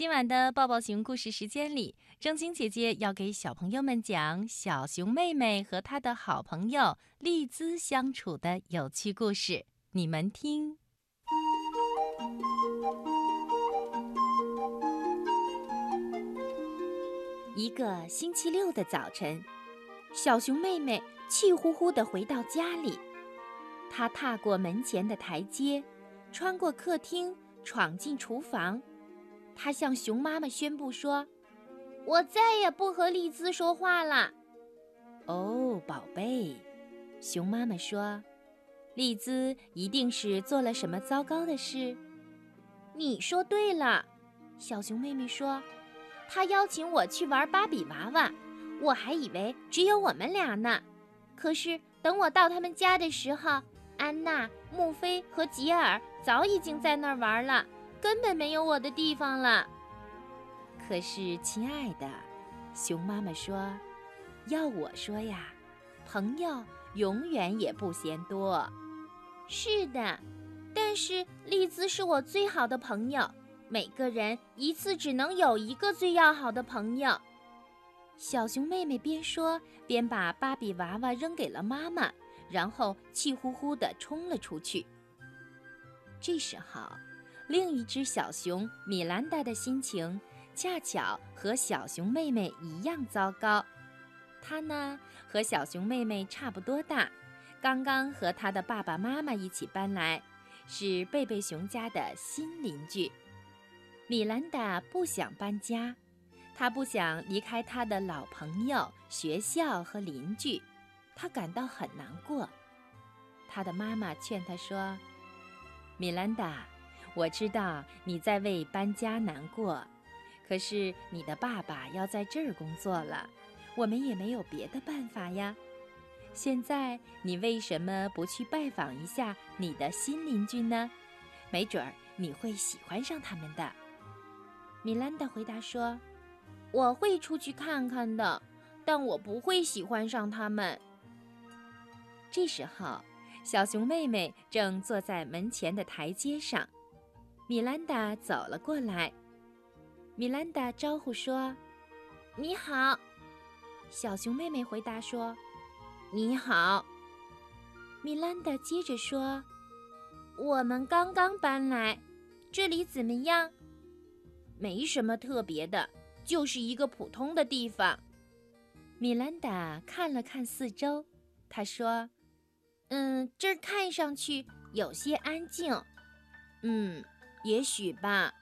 今晚的抱抱熊故事时间里，正晶姐姐要给小朋友们讲小熊妹妹和她的好朋友丽兹相处的有趣故事。你们听。一个星期六的早晨，小熊妹妹气呼呼地回到家里。她踏过门前的台阶，穿过客厅，闯进厨房。她向熊妈妈宣布说：“我再也不和丽兹说话了。”哦，宝贝，熊妈妈说：“丽兹一定是做了什么糟糕的事。”你说对了，小熊妹妹说：“她邀请我去玩芭比娃娃，我还以为只有我们俩呢。可是等我到他们家的时候，安娜、穆菲和吉尔早已经在那儿玩了。”根本没有我的地方了。可是，亲爱的，熊妈妈说：“要我说呀，朋友永远也不嫌多。”是的，但是丽兹是我最好的朋友。每个人一次只能有一个最要好的朋友。小熊妹妹边说边把芭比娃娃扔给了妈妈，然后气呼呼地冲了出去。这时候。另一只小熊米兰达的心情恰巧和小熊妹妹一样糟糕。她呢和小熊妹妹差不多大，刚刚和她的爸爸妈妈一起搬来，是贝贝熊家的新邻居。米兰达不想搬家，她不想离开她的老朋友、学校和邻居，她感到很难过。她的妈妈劝她说：“米兰达。”我知道你在为搬家难过，可是你的爸爸要在这儿工作了，我们也没有别的办法呀。现在你为什么不去拜访一下你的新邻居呢？没准儿你会喜欢上他们的。米兰达回答说：“我会出去看看的，但我不会喜欢上他们。”这时候，小熊妹妹正坐在门前的台阶上。米兰达走了过来，米兰达招呼说：“你好。”小熊妹妹回答说：“你好。”米兰达接着说：“我们刚刚搬来，这里怎么样？”“没什么特别的，就是一个普通的地方。”米兰达看了看四周，她说：“嗯，这儿看上去有些安静。”“嗯。”也许吧，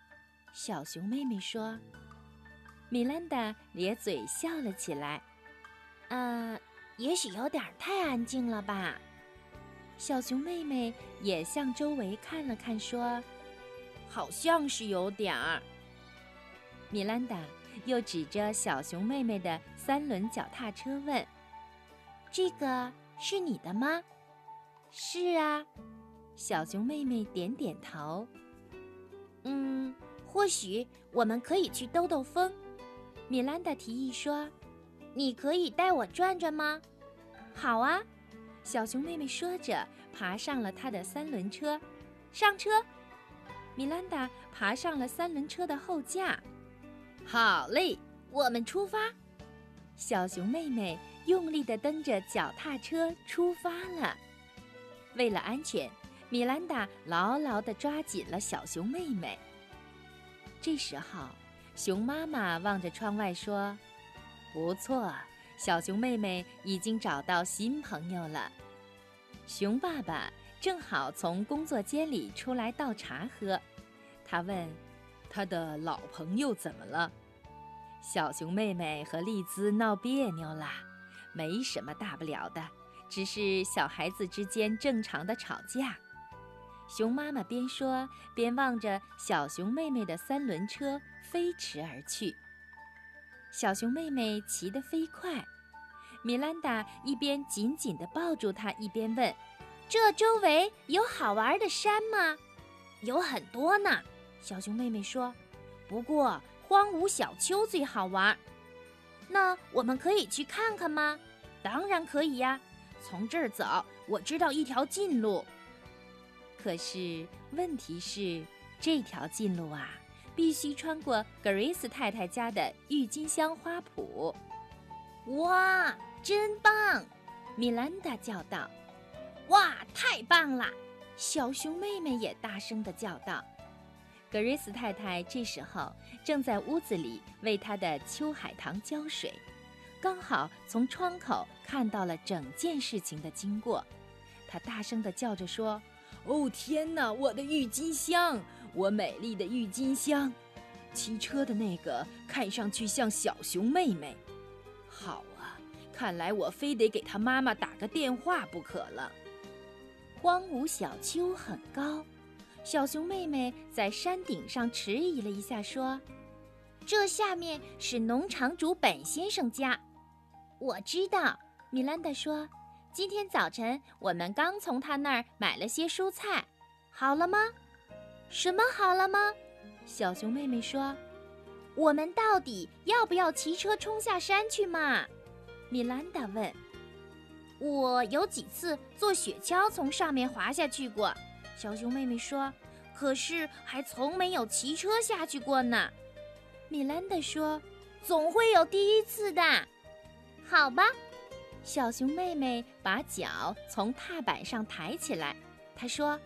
小熊妹妹说。米兰达咧嘴笑了起来。呃，也许有点太安静了吧。小熊妹妹也向周围看了看，说：“好像是有点儿。”米兰达又指着小熊妹妹的三轮脚踏车问：“这个是你的吗？”“是啊。”小熊妹妹点点头。嗯，或许我们可以去兜兜风。米兰达提议说：“你可以带我转转吗？”“好啊！”小熊妹妹说着，爬上了她的三轮车。上车，米兰达爬上了三轮车的后架。好嘞，我们出发。小熊妹妹用力地蹬着脚踏车出发了。为了安全。米兰达牢牢地抓紧了小熊妹妹。这时候，熊妈妈望着窗外说：“不错，小熊妹妹已经找到新朋友了。”熊爸爸正好从工作间里出来倒茶喝，他问：“他的老朋友怎么了？”小熊妹妹和丽兹闹别扭了，没什么大不了的，只是小孩子之间正常的吵架。熊妈妈边说边望着小熊妹妹的三轮车飞驰而去。小熊妹妹骑得飞快，米兰达一边紧紧地抱住她，一边问：“这周围有好玩的山吗？”“有很多呢。”小熊妹妹说，“不过荒芜小丘最好玩。”“那我们可以去看看吗？”“当然可以呀，从这儿走，我知道一条近路。”可是问题是，这条近路啊，必须穿过格瑞斯太太家的郁金香花圃。哇，真棒！米兰达叫道。哇，太棒了！小熊妹妹也大声地叫道。格瑞斯太太这时候正在屋子里为她的秋海棠浇水，刚好从窗口看到了整件事情的经过。她大声地叫着说：“哦，天哪，我的郁金香，我美丽的郁金香！骑车的那个看上去像小熊妹妹。好啊，看来我非得给她妈妈打个电话不可了。”荒芜小丘很高。小熊妹妹在山顶上迟疑了一下，说：“这下面是农场主本先生家。”我知道，米兰达说：“今天早晨我们刚从他那儿买了些蔬菜，好了吗？”“什么好了吗？”小熊妹妹说：“我们到底要不要骑车冲下山去嘛？”米兰达问。“我有几次坐雪橇从上面滑下去过。”小熊妹妹说：“可是还从没有骑车下去过呢。”米兰达说：“总会有第一次的。”好吧，小熊妹妹把脚从踏板上抬起来。她说：“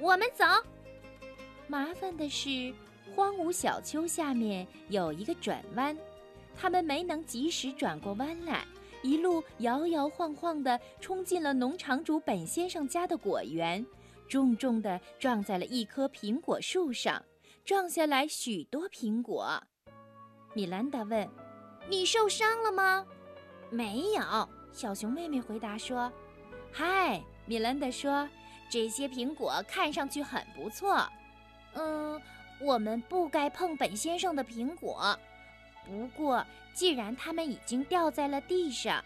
我们走。”麻烦的是，荒芜小丘下面有一个转弯，他们没能及时转过弯来，一路摇摇晃晃地冲进了农场主本先生家的果园。重重地撞在了一棵苹果树上，撞下来许多苹果。米兰达问：“你受伤了吗？”“没有。”小熊妹妹回答说。“嗨！”米兰达说，“这些苹果看上去很不错。”“嗯，我们不该碰本先生的苹果。不过，既然它们已经掉在了地上。”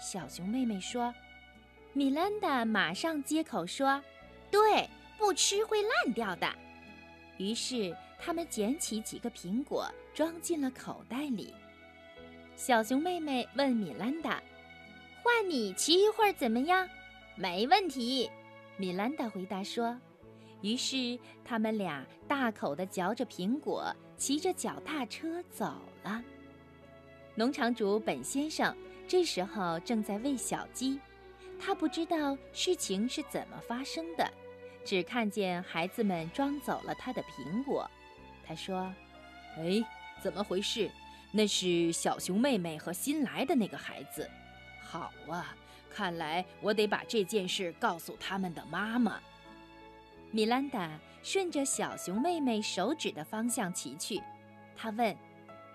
小熊妹妹说。米兰达马上接口说。对，不吃会烂掉的。于是他们捡起几个苹果，装进了口袋里。小熊妹妹问米兰达：“换你骑一会儿怎么样？”“没问题。”米兰达回答说。于是他们俩大口地嚼着苹果，骑着脚踏车走了。农场主本先生这时候正在喂小鸡，他不知道事情是怎么发生的。只看见孩子们装走了他的苹果，他说：“哎，怎么回事？那是小熊妹妹和新来的那个孩子。好啊，看来我得把这件事告诉他们的妈妈。”米兰达顺着小熊妹妹手指的方向骑去，他问：“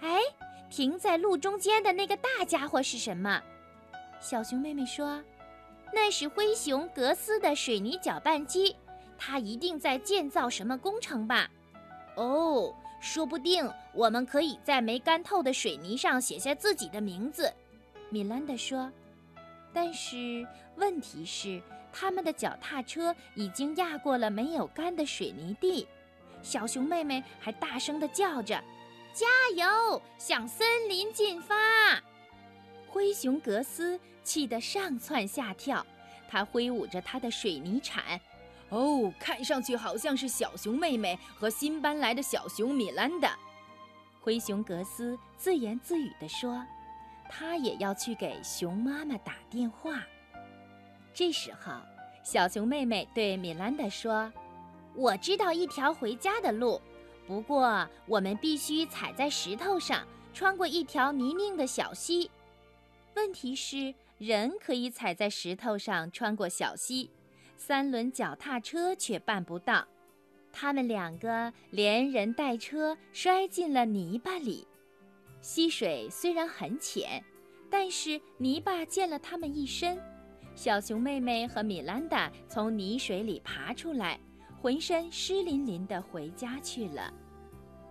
哎，停在路中间的那个大家伙是什么？”小熊妹妹说：“那是灰熊格斯的水泥搅拌机。”他一定在建造什么工程吧？哦，说不定我们可以在没干透的水泥上写下自己的名字。”米兰达说。但是问题是，他们的脚踏车已经压过了没有干的水泥地。小熊妹妹还大声地叫着：“加油，向森林进发！”灰熊格斯气得上蹿下跳，他挥舞着他的水泥铲。哦，看上去好像是小熊妹妹和新搬来的小熊米兰达。灰熊格斯自言自语地说：“他也要去给熊妈妈打电话。”这时候，小熊妹妹对米兰达说：“我知道一条回家的路，不过我们必须踩在石头上，穿过一条泥泞的小溪。问题是，人可以踩在石头上穿过小溪。”三轮脚踏车却办不到，他们两个连人带车摔进了泥巴里。溪水虽然很浅，但是泥巴溅了他们一身。小熊妹妹和米兰达从泥水里爬出来，浑身湿淋淋的回家去了。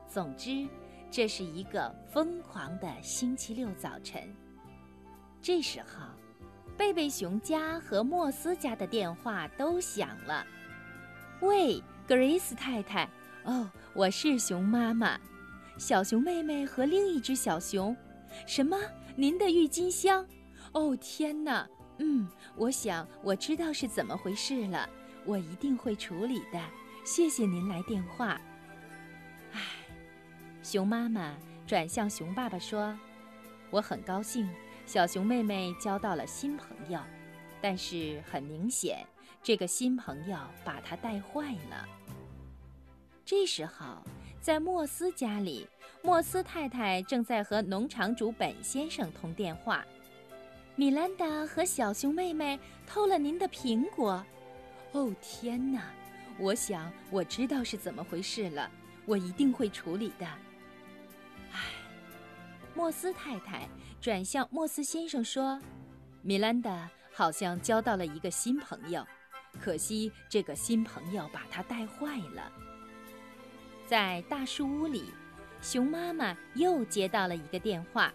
总之，这是一个疯狂的星期六早晨。这时候。贝贝熊家和莫斯家的电话都响了。喂，格瑞斯太太，哦，我是熊妈妈。小熊妹妹和另一只小熊，什么？您的郁金香？哦，天哪！嗯，我想我知道是怎么回事了，我一定会处理的。谢谢您来电话。唉，熊妈妈转向熊爸爸说：“我很高兴，小熊妹妹交到了新朋友，但是很明显，这个新朋友把她带坏了。”这时候，在莫斯家里，莫斯太太正在和农场主本先生通电话。米兰达和小熊妹妹偷了您的苹果。哦，天哪！我想我知道是怎么回事了，我一定会处理的。唉，莫斯太太转向莫斯先生说：“米兰达好像交到了一个新朋友，可惜这个新朋友把她带坏了。”在大树屋里，熊妈妈又接到了一个电话：“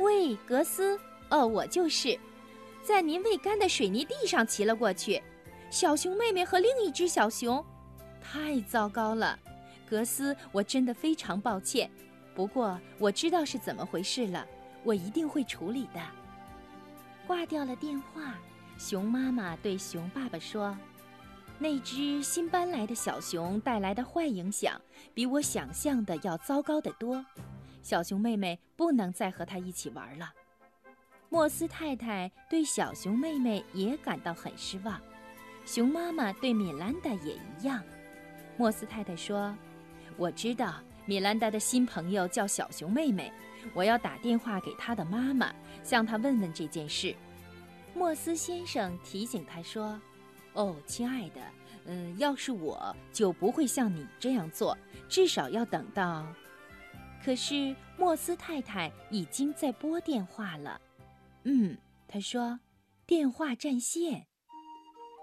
喂，格斯，哦，我就是，在您未干的水泥地上骑了过去，小熊妹妹和另一只小熊，太糟糕了，格斯，我真的非常抱歉，不过我知道是怎么回事了，我一定会处理的。”挂掉了电话，熊妈妈对熊爸爸说。那只新搬来的小熊带来的坏影响，比我想象的要糟糕得多。小熊妹妹不能再和它一起玩了。莫斯太太对小熊妹妹也感到很失望，熊妈妈对米兰达也一样。莫斯太太说：“我知道米兰达的新朋友叫小熊妹妹，我要打电话给她的妈妈，向她问问这件事。”莫斯先生提醒她说。哦，亲爱的，嗯，要是我就不会像你这样做，至少要等到。可是莫斯太太已经在拨电话了。嗯，她说，电话占线。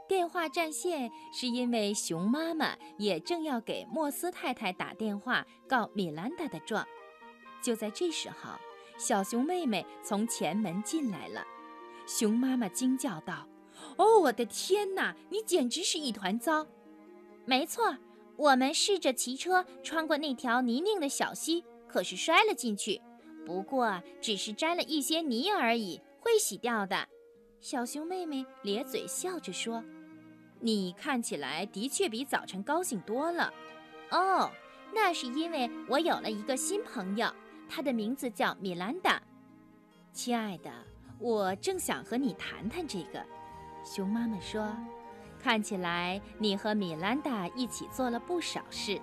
电话占线是因为熊妈妈也正要给莫斯太太打电话告米兰达的状。就在这时候，小熊妹妹从前门进来了。熊妈妈惊叫道。哦，我的天哪！你简直是一团糟。没错，我们试着骑车穿过那条泥泞的小溪，可是摔了进去。不过只是沾了一些泥而已，会洗掉的。小熊妹妹咧嘴笑着说：“你看起来的确比早晨高兴多了。”哦，那是因为我有了一个新朋友，他的名字叫米兰达。亲爱的，我正想和你谈谈这个。熊妈妈说：“看起来你和米兰达一起做了不少事。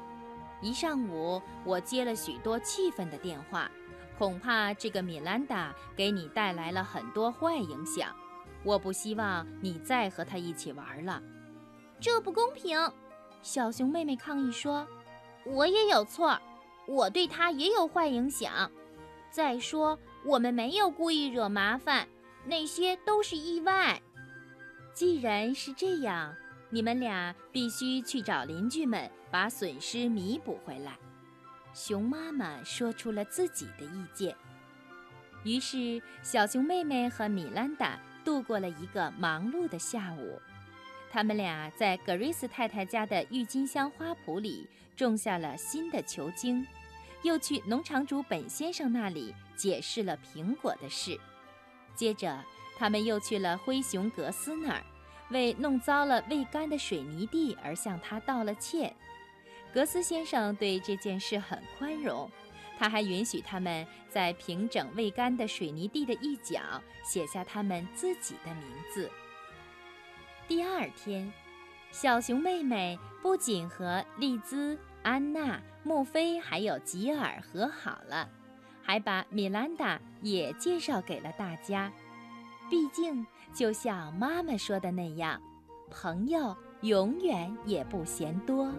一上午我接了许多气愤的电话，恐怕这个米兰达给你带来了很多坏影响。我不希望你再和他一起玩了。这不公平！”小熊妹妹抗议说：“我也有错，我对他也有坏影响。再说，我们没有故意惹麻烦，那些都是意外。”既然是这样，你们俩必须去找邻居们把损失弥补回来。熊妈妈说出了自己的意见。于是，小熊妹妹和米兰达度过了一个忙碌的下午。他们俩在格瑞斯太太家的郁金香花圃里种下了新的球茎，又去农场主本先生那里解释了苹果的事。接着，他们又去了灰熊格斯那儿，为弄糟了未干的水泥地而向他道了歉。格斯先生对这件事很宽容，他还允许他们在平整未干的水泥地的一角写下他们自己的名字。第二天，小熊妹妹不仅和丽兹、安娜、墨菲还有吉尔和好了，还把米兰达也介绍给了大家。毕竟，就像妈妈说的那样，朋友永远也不嫌多。